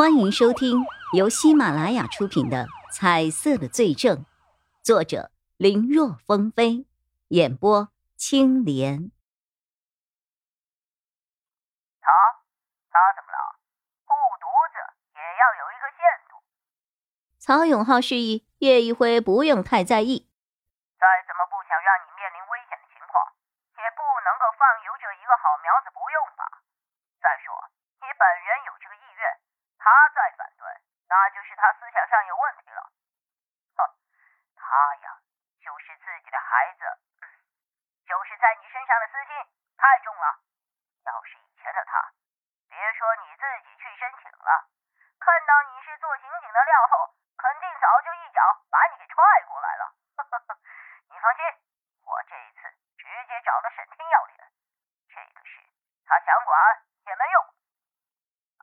欢迎收听由喜马拉雅出品的《彩色的罪证》，作者林若风飞，演播青莲。他他怎么了？护犊子也要有一个限度。曹永浩示意叶一辉不用太在意。再怎么不想让你面临危险的情况，也不能够放游这一个好苗子不用吧？再说你本人有这个意愿，他再反对，那那就是他思想上有问题了。哼，他呀，就是自己的孩子，就是在你身上的私心太重了。要是以前的他，别说你自己去申请了，看到你是做刑警的料后，肯定早就一脚把你给踹过来了。你放心，我这一次直接找了沈天要脸，这个事他想管也没用。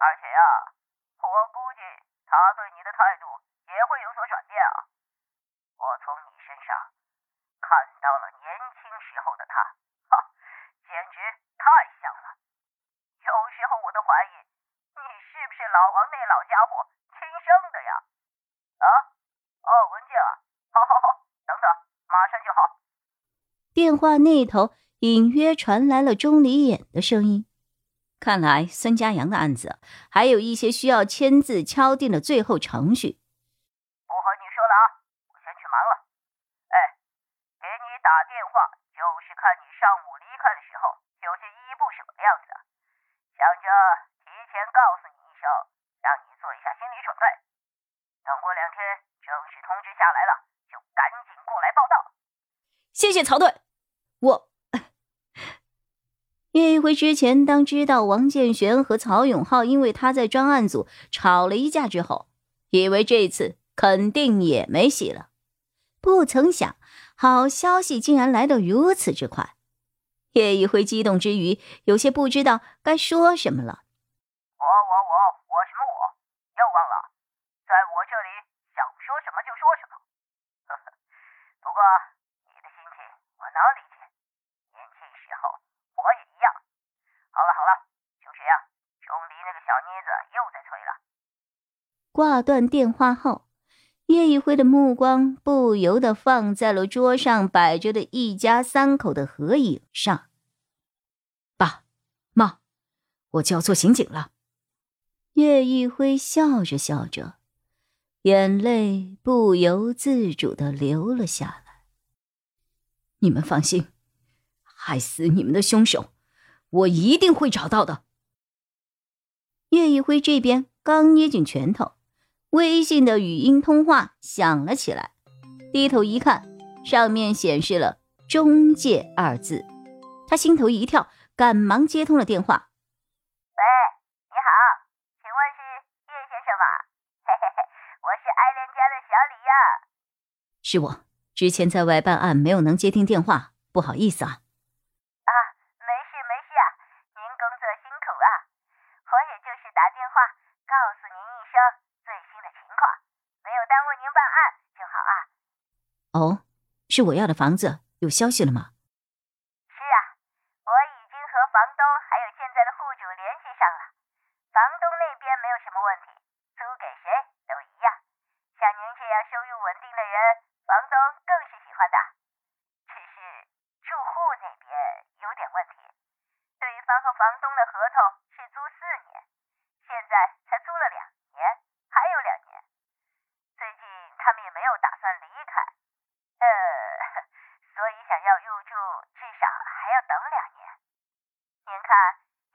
而且呀，我估计他对你的态度也会有所转变啊。我从你身上看到了年轻时候的他，哈，简直太像了。有时候我都怀疑你是不是老王那老家伙亲生的呀？啊？哦，文静啊，好好好，等等，马上就好。电话那头隐约传来了钟离眼的声音。看来孙家阳的案子还有一些需要签字敲定的最后程序。不和你说了啊，我先去忙了。哎，给你打电话就是看你上午离开的时候有些依依不舍的样子，想着提前告诉你一声，让你做一下心理准备。等过两天正式通知下来了，就赶紧过来报道。谢谢曹队，我。叶一辉之前当知道王建玄和曹永浩因为他在专案组吵了一架之后，以为这次肯定也没戏了，不曾想好消息竟然来得如此之快。叶一辉激动之余，有些不知道该说什么了。我我我我什么我？又忘了，在我这里想说什么就说什么。呵呵，不过你的心情我能理解，年轻时候我也一样。好了好了，就这样。钟离那个小妮子又在催了。挂断电话后，叶一辉的目光不由得放在了桌上摆着的一家三口的合影上。爸，妈，我就要做刑警了。叶一辉笑着笑着，眼泪不由自主的流了下来。你们放心，害死你们的凶手，我一定会找到的。叶一辉这边刚捏紧拳头，微信的语音通话响了起来。低头一看，上面显示了“中介”二字，他心头一跳，赶忙接通了电话。喂，你好，请问是叶先生吗？嘿嘿嘿，我是爱恋家的小李呀。是我，之前在外办案没有能接听电话，不好意思啊。啊，没事没事啊，您工作辛苦啊。我也就是打电话告诉您一声最新的情况，没有耽误您办案就好啊。哦，是我要的房子，有消息了吗？是啊，我已经和房东还有现在的户主联系上了，房东那边没有什么问题，租给谁都一样。像您这样收入稳定的人，房东更是喜欢的。只是住户那边有点问题，对方和房东的合同是租四年，现在才租了两年，还有两年。最近他们也没有打算离开，呃，所以想要入住至少还要等两年。您看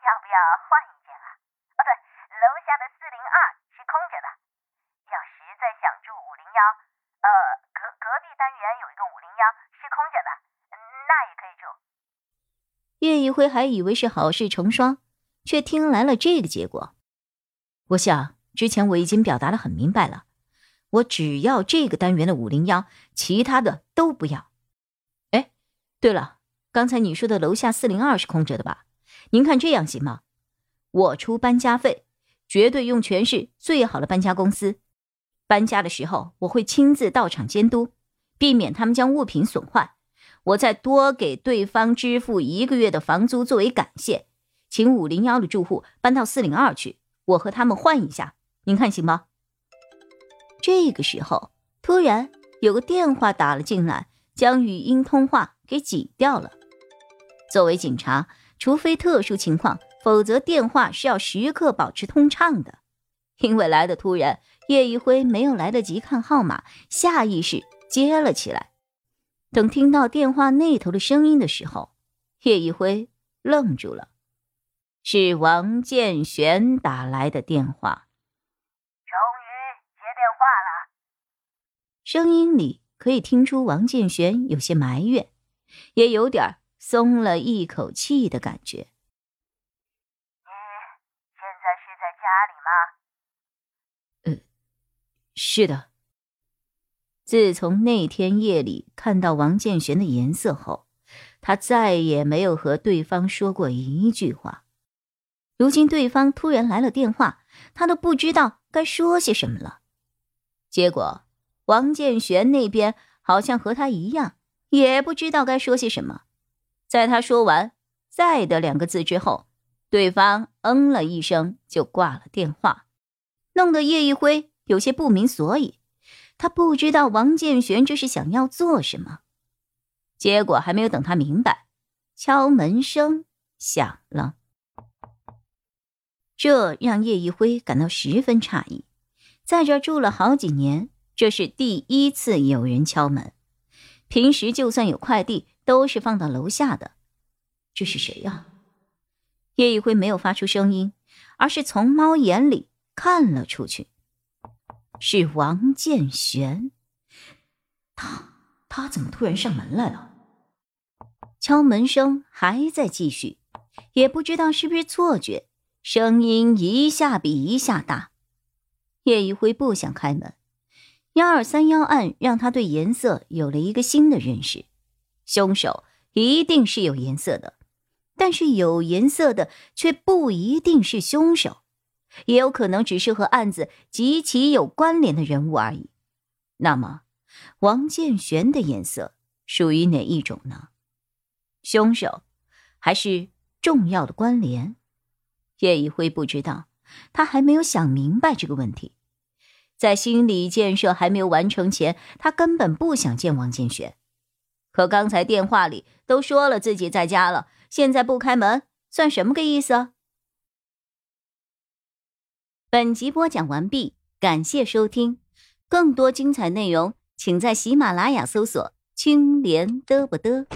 要不要换一间啊？哦，对，楼下的四零二是空着的。要实在想住五零幺，呃，隔隔壁单元有一个五零幺是空着的，那也可以住。叶一辉还以为是好事成双，却听来了这个结果。我想之前我已经表达的很明白了，我只要这个单元的五零幺，其他的都不要。哎，对了，刚才你说的楼下四零二是空着的吧？您看这样行吗？我出搬家费，绝对用全市最好的搬家公司。搬家的时候我会亲自到场监督，避免他们将物品损坏。我再多给对方支付一个月的房租作为感谢，请五零幺的住户搬到四零二去，我和他们换一下，您看行吗？这个时候，突然有个电话打了进来，将语音通话给挤掉了。作为警察，除非特殊情况，否则电话是要时刻保持通畅的。因为来的突然，叶一辉没有来得及看号码，下意识接了起来。等听到电话那头的声音的时候，叶一辉愣住了，是王建玄打来的电话。终于接电话了，声音里可以听出王建玄有些埋怨，也有点儿松了一口气的感觉。你现在是在家里吗？是的。自从那天夜里看到王建玄的颜色后，他再也没有和对方说过一句话。如今对方突然来了电话，他都不知道该说些什么了。结果，王建玄那边好像和他一样，也不知道该说些什么。在他说完“在”的两个字之后，对方嗯了一声就挂了电话，弄得叶一辉。有些不明所以，他不知道王建玄这是想要做什么。结果还没有等他明白，敲门声响了。这让叶一辉感到十分诧异，在这住了好几年，这是第一次有人敲门。平时就算有快递，都是放到楼下的。这是谁呀？叶一辉没有发出声音，而是从猫眼里看了出去。是王建玄，他他怎么突然上门来了？敲门声还在继续，也不知道是不是错觉，声音一下比一下大。叶一辉不想开门，幺二三幺案让他对颜色有了一个新的认识，凶手一定是有颜色的，但是有颜色的却不一定是凶手。也有可能只是和案子极其有关联的人物而已。那么，王建玄的颜色属于哪一种呢？凶手，还是重要的关联？叶一辉不知道，他还没有想明白这个问题。在心理建设还没有完成前，他根本不想见王建玄。可刚才电话里都说了自己在家了，现在不开门，算什么个意思？本集播讲完毕，感谢收听，更多精彩内容，请在喜马拉雅搜索“青莲嘚不嘚”。